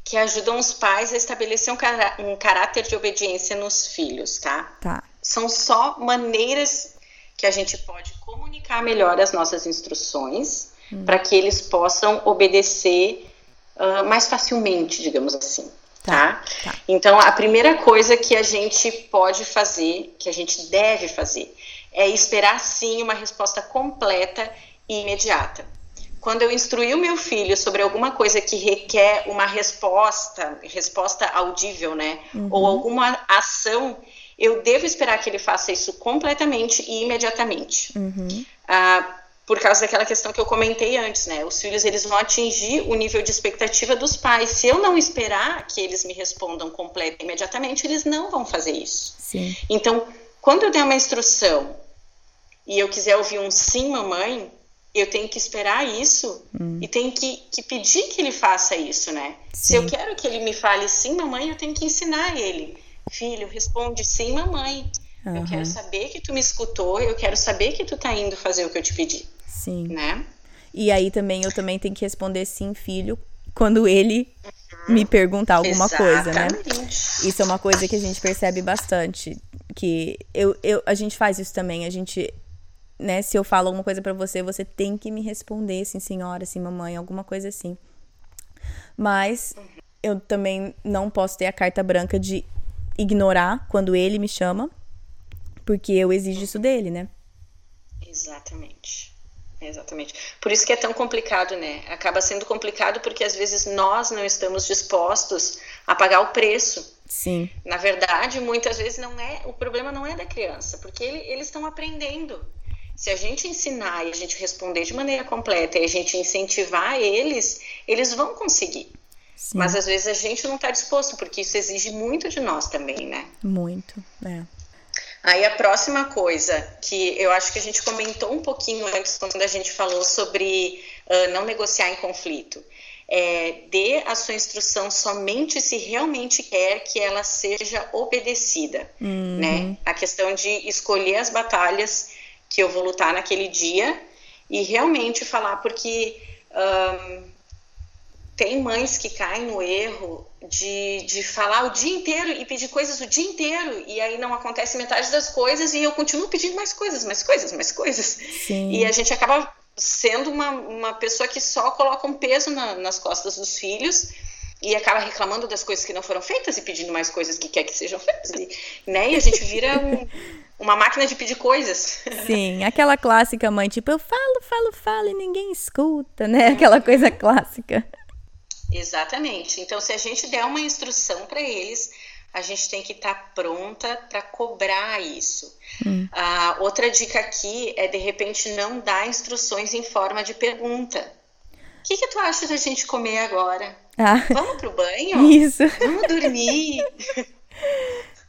que ajudam os pais a estabelecer um, cará um caráter de obediência nos filhos, tá? Tá. São só maneiras que a gente pode comunicar melhor as nossas instruções hum. para que eles possam obedecer uh, mais facilmente, digamos assim. Tá, tá? tá? Então, a primeira coisa que a gente pode fazer, que a gente deve fazer, é esperar sim uma resposta completa e imediata. Quando eu instruir o meu filho sobre alguma coisa que requer uma resposta, resposta audível, né, uhum. ou alguma ação, eu devo esperar que ele faça isso completamente e imediatamente. Uhum. Ah, por causa daquela questão que eu comentei antes, né? Os filhos eles vão atingir o nível de expectativa dos pais. Se eu não esperar que eles me respondam completo imediatamente, eles não vão fazer isso. Sim. Então, quando eu der uma instrução e eu quiser ouvir um sim, mamãe, eu tenho que esperar isso hum. e tenho que, que, pedir que ele faça isso, né? Sim. Se eu quero que ele me fale sim, mamãe, eu tenho que ensinar ele. Filho, responde sim, mamãe. Uhum. Eu quero saber que tu me escutou, eu quero saber que tu tá indo fazer o que eu te pedi. Sim. Né? E aí também eu também tenho que responder sim, filho, quando ele uhum. me perguntar alguma Exatamente. coisa, né? Isso é uma coisa que a gente percebe bastante. Que eu, eu, a gente faz isso também, a gente né, se eu falo alguma coisa para você, você tem que me responder, sim, senhora, sim, mamãe, alguma coisa assim. Mas eu também não posso ter a carta branca de ignorar quando ele me chama, porque eu exijo isso dele, né? Exatamente. Exatamente. Por isso que é tão complicado, né? Acaba sendo complicado porque às vezes nós não estamos dispostos a pagar o preço. Sim. Na verdade, muitas vezes não é, o problema não é da criança, porque ele, eles estão aprendendo. Se a gente ensinar e a gente responder de maneira completa e a gente incentivar eles, eles vão conseguir. Sim. Mas às vezes a gente não está disposto, porque isso exige muito de nós também, né? Muito, é. Aí a próxima coisa que eu acho que a gente comentou um pouquinho antes quando a gente falou sobre uh, não negociar em conflito. É, dê a sua instrução somente se realmente quer que ela seja obedecida, uhum. né? A questão de escolher as batalhas que eu vou lutar naquele dia e realmente falar, porque um, tem mães que caem no erro de, de falar o dia inteiro e pedir coisas o dia inteiro e aí não acontece metade das coisas e eu continuo pedindo mais coisas, mais coisas, mais coisas. Sim. E a gente acaba sendo uma, uma pessoa que só coloca um peso na, nas costas dos filhos e acaba reclamando das coisas que não foram feitas e pedindo mais coisas que quer que sejam feitas, e, né? E a gente vira um, uma máquina de pedir coisas. Sim, aquela clássica mãe, tipo, eu falo, falo, falo e ninguém escuta, né? Aquela coisa clássica. Exatamente. Então, se a gente der uma instrução para eles, a gente tem que estar tá pronta para cobrar isso. Hum. Ah, outra dica aqui é, de repente, não dar instruções em forma de pergunta. O que, que tu acha da gente comer agora? Ah. Vamos pro banho? Isso. Vamos dormir?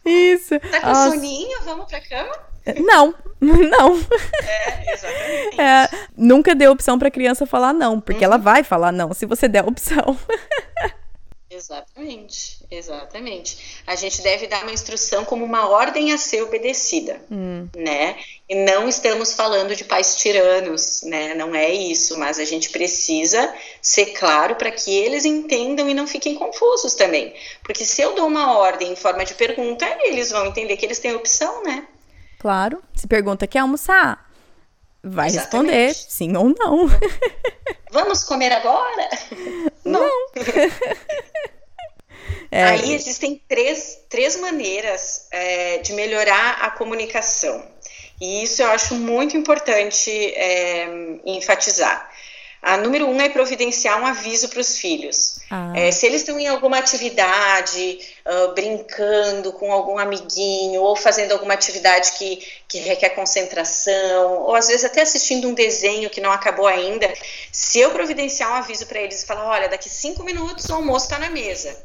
Isso. Tá com Nossa. soninho? Vamos pra cama? Não, não. É, exatamente. É, nunca dê opção pra criança falar não, porque uhum. ela vai falar não se você der opção. Exatamente, exatamente. A gente deve dar uma instrução como uma ordem a ser obedecida, hum. né? E não estamos falando de pais tiranos, né? Não é isso, mas a gente precisa ser claro para que eles entendam e não fiquem confusos também. Porque se eu dou uma ordem em forma de pergunta, eles vão entender que eles têm opção, né? Claro. Se pergunta, quer almoçar? Vai Exatamente. responder sim ou não. Vamos comer agora? Não. não. é. Aí existem três, três maneiras é, de melhorar a comunicação. E isso eu acho muito importante é, enfatizar. A número um é providenciar um aviso para os filhos. Ah. É, se eles estão em alguma atividade, uh, brincando com algum amiguinho, ou fazendo alguma atividade que, que requer concentração, ou às vezes até assistindo um desenho que não acabou ainda, se eu providenciar um aviso para eles e falar: olha, daqui cinco minutos o almoço está na mesa,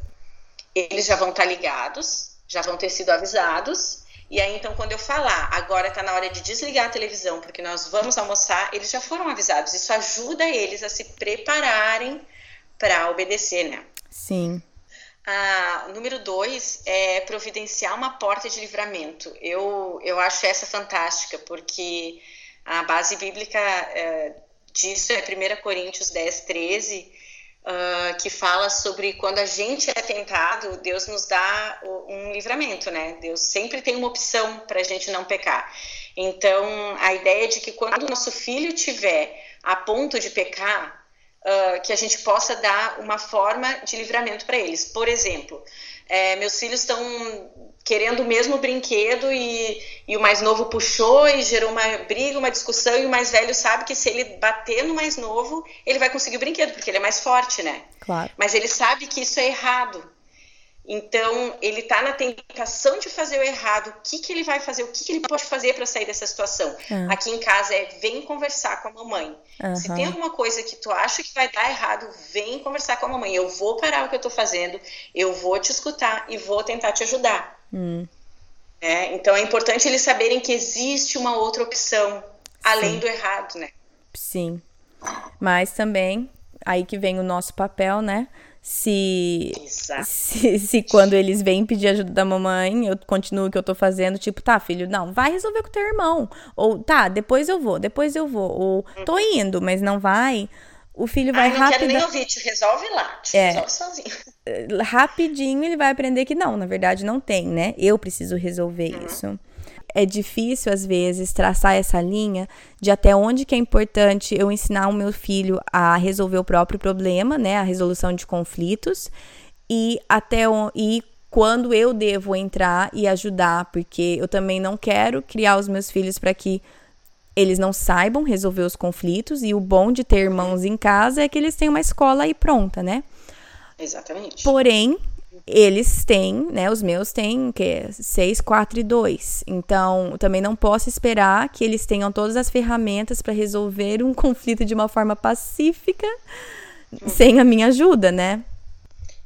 eles já vão estar tá ligados, já vão ter sido avisados e aí, então, quando eu falar, agora está na hora de desligar a televisão, porque nós vamos almoçar, eles já foram avisados. Isso ajuda eles a se prepararem para obedecer, né? Sim. Ah, número dois é providenciar uma porta de livramento. Eu, eu acho essa fantástica, porque a base bíblica é, disso é 1 Coríntios 10, 13 uh, que fala sobre quando a gente é tentado, Deus nos dá um livramento, né? Deus sempre tem uma opção para a gente não pecar. Então, a ideia de que quando o nosso filho tiver a ponto de pecar, uh, que a gente possa dar uma forma de livramento para eles. Por exemplo, é, meus filhos estão querendo o mesmo brinquedo e, e, o mais novo puxou e gerou uma briga, uma discussão e o mais velho sabe que se ele bater no mais novo, ele vai conseguir o brinquedo, porque ele é mais forte, né? Claro. Mas ele sabe que isso é errado. Então, ele está na tentação de fazer o errado. O que, que ele vai fazer? O que, que ele pode fazer para sair dessa situação? Uhum. Aqui em casa é vem conversar com a mamãe. Uhum. Se tem alguma coisa que tu acha que vai dar errado, vem conversar com a mamãe. Eu vou parar o que eu estou fazendo, eu vou te escutar e vou tentar te ajudar. Uhum. É, então, é importante eles saberem que existe uma outra opção além Sim. do errado, né? Sim. Mas também, aí que vem o nosso papel, né? Se, se, se quando eles vêm pedir ajuda da mamãe, eu continuo o que eu tô fazendo, tipo, tá, filho, não, vai resolver com teu irmão. Ou tá, depois eu vou, depois eu vou. Ou tô uhum. indo, mas não vai. O filho vai rápido. Não quero nem ouvir, te resolve lá, te é, resolve sozinho. Rapidinho ele vai aprender que não, na verdade não tem, né? Eu preciso resolver uhum. isso é difícil às vezes traçar essa linha de até onde que é importante eu ensinar o meu filho a resolver o próprio problema, né, a resolução de conflitos e até e quando eu devo entrar e ajudar, porque eu também não quero criar os meus filhos para que eles não saibam resolver os conflitos e o bom de ter irmãos em casa é que eles têm uma escola aí pronta, né? Exatamente. Porém, eles têm, né? Os meus têm que 6, 4 e 2. Então, também não posso esperar que eles tenham todas as ferramentas para resolver um conflito de uma forma pacífica uhum. sem a minha ajuda, né?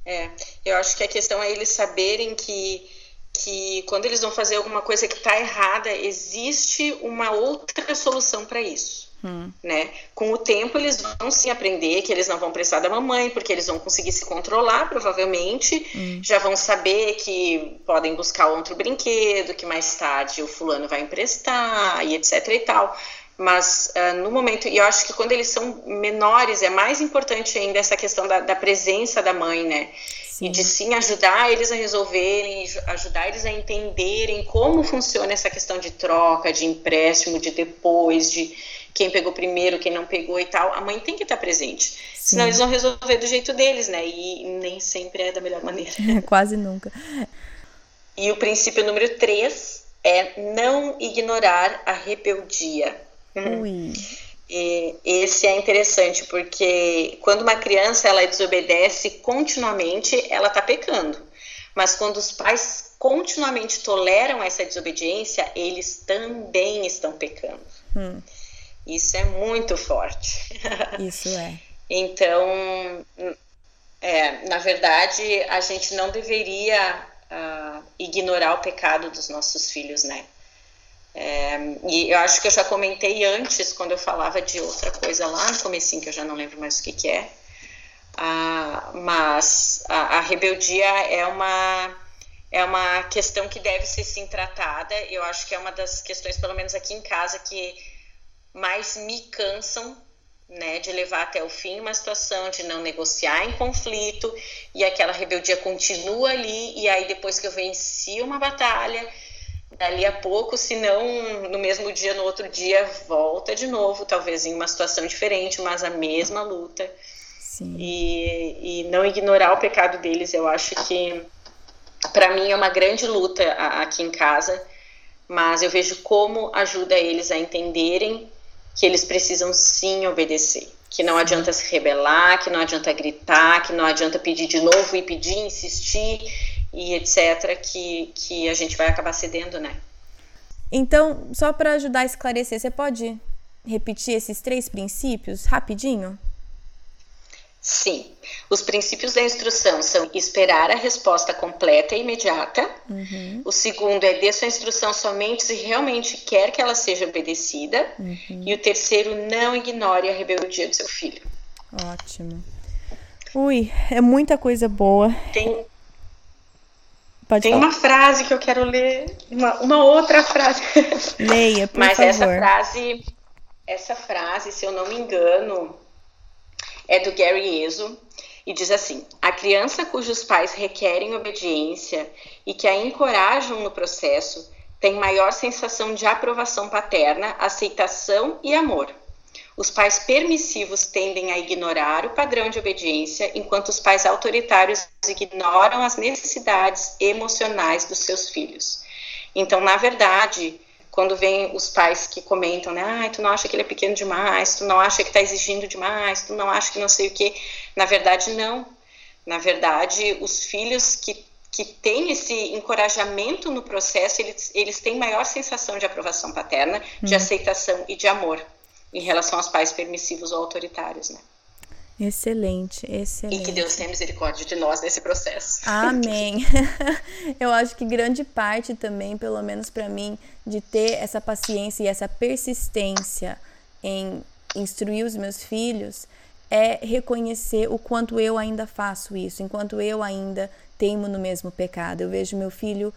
É, eu acho que a questão é eles saberem que que quando eles vão fazer alguma coisa que está errada, existe uma outra solução para isso. Hum. Né? Com o tempo eles vão sim aprender que eles não vão precisar da mamãe, porque eles vão conseguir se controlar, provavelmente. Hum. Já vão saber que podem buscar outro brinquedo, que mais tarde o fulano vai emprestar e etc e tal. Mas uh, no momento, e eu acho que quando eles são menores, é mais importante ainda essa questão da, da presença da mãe, né? Sim. E de sim ajudar eles a resolverem, ajudar eles a entenderem como funciona essa questão de troca, de empréstimo, de depois, de quem pegou primeiro, quem não pegou e tal, a mãe tem que estar presente. Sim. Senão eles vão resolver do jeito deles, né? E nem sempre é da melhor maneira. Quase nunca. E o princípio número 3 é não ignorar a rebeldia. Ui. E esse é interessante porque quando uma criança ela desobedece continuamente, ela está pecando. Mas quando os pais continuamente toleram essa desobediência, eles também estão pecando. Hum. Isso é muito forte. Isso é. então, é, na verdade, a gente não deveria uh, ignorar o pecado dos nossos filhos, né? É, e eu acho que eu já comentei antes, quando eu falava de outra coisa lá no comecinho, que eu já não lembro mais o que, que é, Ah, mas a, a, rebeldia é uma é uma questão que deve ser sim tratada. Eu acho que é uma das questões, pelo menos aqui em casa, que mais me cansam né, de levar até o fim uma situação, de não negociar em conflito, e aquela rebeldia continua ali, e aí depois que eu venci uma batalha, dali a pouco, se não no mesmo dia, no outro dia, volta de novo, talvez em uma situação diferente, mas a mesma luta. E, e não ignorar o pecado deles, eu acho que para mim é uma grande luta aqui em casa, mas eu vejo como ajuda eles a entenderem que eles precisam sim obedecer. Que não adianta se rebelar, que não adianta gritar, que não adianta pedir de novo e pedir, insistir e etc. Que, que a gente vai acabar cedendo, né? Então, só para ajudar a esclarecer, você pode repetir esses três princípios rapidinho? Sim. Os princípios da instrução são esperar a resposta completa e imediata. Uhum. O segundo é dê sua instrução somente se realmente quer que ela seja obedecida. Uhum. E o terceiro, não ignore a rebeldia do seu filho. Ótimo. Ui, é muita coisa boa. Tem, Pode Tem falar. uma frase que eu quero ler, uma, uma outra frase. Leia, por Mas favor. essa frase, essa frase, se eu não me engano, é do Gary Ezo e diz assim: a criança cujos pais requerem obediência e que a encorajam no processo tem maior sensação de aprovação paterna, aceitação e amor. Os pais permissivos tendem a ignorar o padrão de obediência, enquanto os pais autoritários ignoram as necessidades emocionais dos seus filhos. Então, na verdade, quando vem os pais que comentam, né, ah, tu não acha que ele é pequeno demais, tu não acha que está exigindo demais, tu não acha que não sei o que, na verdade não. Na verdade, os filhos que que têm esse encorajamento no processo, eles, eles têm maior sensação de aprovação paterna, de hum. aceitação e de amor em relação aos pais permissivos ou autoritários, né? Excelente, excelente. E que Deus tenha misericórdia de nós nesse processo. Amém. Eu acho que grande parte também, pelo menos para mim, de ter essa paciência e essa persistência em instruir os meus filhos é reconhecer o quanto eu ainda faço isso, enquanto eu ainda teimo no mesmo pecado. Eu vejo meu filho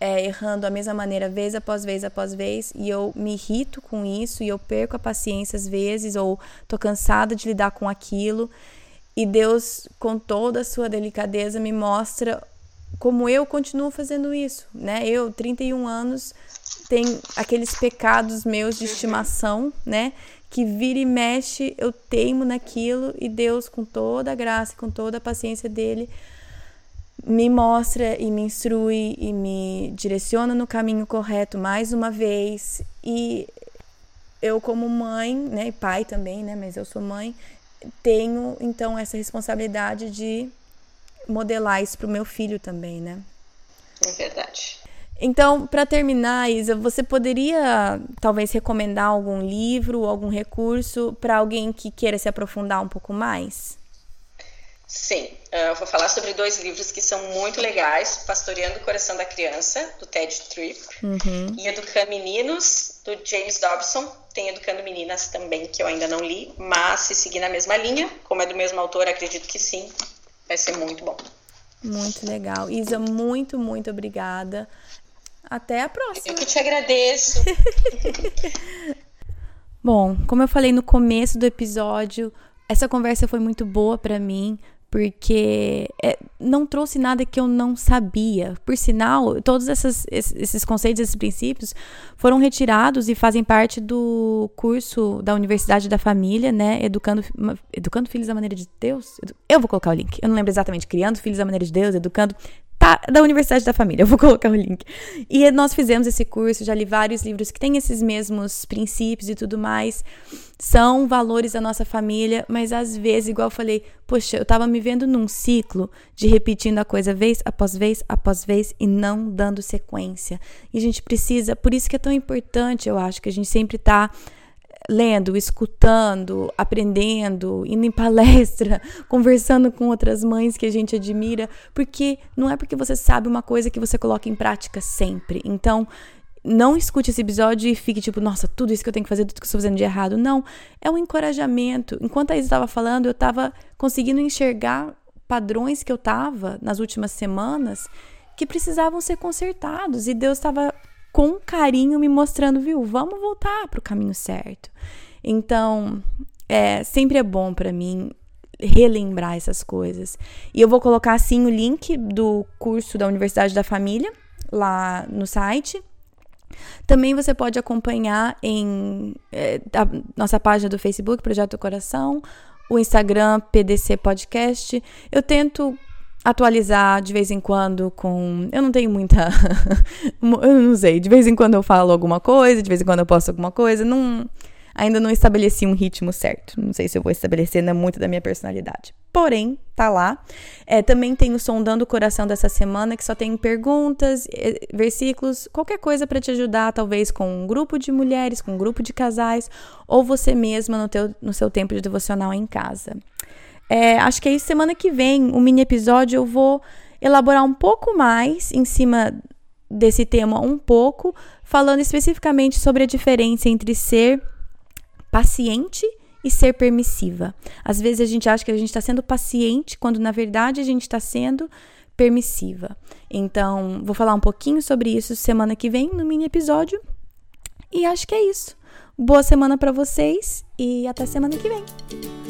é, errando da mesma maneira vez após vez após vez e eu me irrito com isso e eu perco a paciência às vezes ou tô cansada de lidar com aquilo e Deus com toda a sua delicadeza me mostra como eu continuo fazendo isso, né? Eu 31 anos tenho aqueles pecados meus de estimação, né? Que vira e mexe, eu teimo naquilo e Deus com toda a graça, com toda a paciência dele, me mostra e me instrui e me direciona no caminho correto mais uma vez e eu como mãe, né, e pai também, né, mas eu sou mãe, tenho então essa responsabilidade de modelar isso para o meu filho também, né? É verdade. Então, para terminar, Isa, você poderia talvez recomendar algum livro, algum recurso para alguém que queira se aprofundar um pouco mais? Sim, ah, eu vou falar sobre dois livros que são muito legais: Pastoreando o Coração da Criança, do Ted Tripp, uhum. e Educando Meninos, do James Dobson. Tem Educando Meninas também, que eu ainda não li, mas se seguir na mesma linha, como é do mesmo autor, acredito que sim, vai ser muito bom. Muito legal. Isa, muito, muito obrigada. Até a próxima. Eu que te agradeço. Bom, como eu falei no começo do episódio, essa conversa foi muito boa para mim porque é, não trouxe nada que eu não sabia. Por sinal, todos essas, esses conceitos, esses princípios foram retirados e fazem parte do curso da Universidade da Família, né? Educando, educando Filhos à Maneira de Deus. Eu vou colocar o link. Eu não lembro exatamente. Criando Filhos à Maneira de Deus, Educando tá, da Universidade da Família, eu vou colocar o link. E nós fizemos esse curso, já li vários livros que têm esses mesmos princípios e tudo mais. São valores da nossa família, mas às vezes, igual eu falei, poxa, eu tava me vendo num ciclo de repetindo a coisa vez após vez após vez e não dando sequência. E a gente precisa, por isso que é tão importante, eu acho, que a gente sempre tá lendo, escutando, aprendendo, indo em palestra, conversando com outras mães que a gente admira, porque não é porque você sabe uma coisa que você coloca em prática sempre. Então, não escute esse episódio e fique tipo, nossa, tudo isso que eu tenho que fazer, tudo que eu estou fazendo de errado. Não, é um encorajamento. Enquanto a Isa estava falando, eu estava conseguindo enxergar padrões que eu estava nas últimas semanas que precisavam ser consertados e Deus estava com carinho me mostrando, viu, vamos voltar para o caminho certo. Então, é, sempre é bom para mim relembrar essas coisas. E eu vou colocar assim o link do curso da Universidade da Família lá no site. Também você pode acompanhar em é, a nossa página do Facebook, Projeto Coração, o Instagram, PDC Podcast. Eu tento atualizar de vez em quando com. Eu não tenho muita. eu não sei. De vez em quando eu falo alguma coisa, de vez em quando eu posto alguma coisa. Não ainda não estabeleci um ritmo certo. Não sei se eu vou estabelecer, não é muito da minha personalidade. Porém, tá lá. É, também tem o Sondando o Coração dessa semana, que só tem perguntas, versículos, qualquer coisa para te ajudar, talvez com um grupo de mulheres, com um grupo de casais, ou você mesma no, teu, no seu tempo de devocional em casa. É, acho que aí semana que vem, um mini episódio, eu vou elaborar um pouco mais em cima desse tema, um pouco, falando especificamente sobre a diferença entre ser paciente e ser permissiva. Às vezes a gente acha que a gente está sendo paciente, quando na verdade a gente está sendo permissiva. Então, vou falar um pouquinho sobre isso semana que vem no mini episódio. E acho que é isso. Boa semana para vocês e até semana que vem.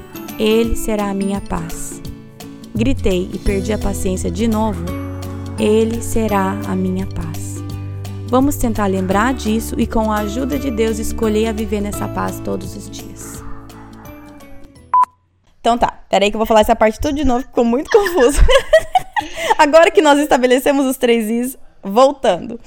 Ele será a minha paz. Gritei e perdi a paciência de novo? Ele será a minha paz. Vamos tentar lembrar disso e, com a ajuda de Deus, escolher a viver nessa paz todos os dias. Então tá, peraí que eu vou falar essa parte tudo de novo, ficou muito confuso. Agora que nós estabelecemos os três Is, voltando.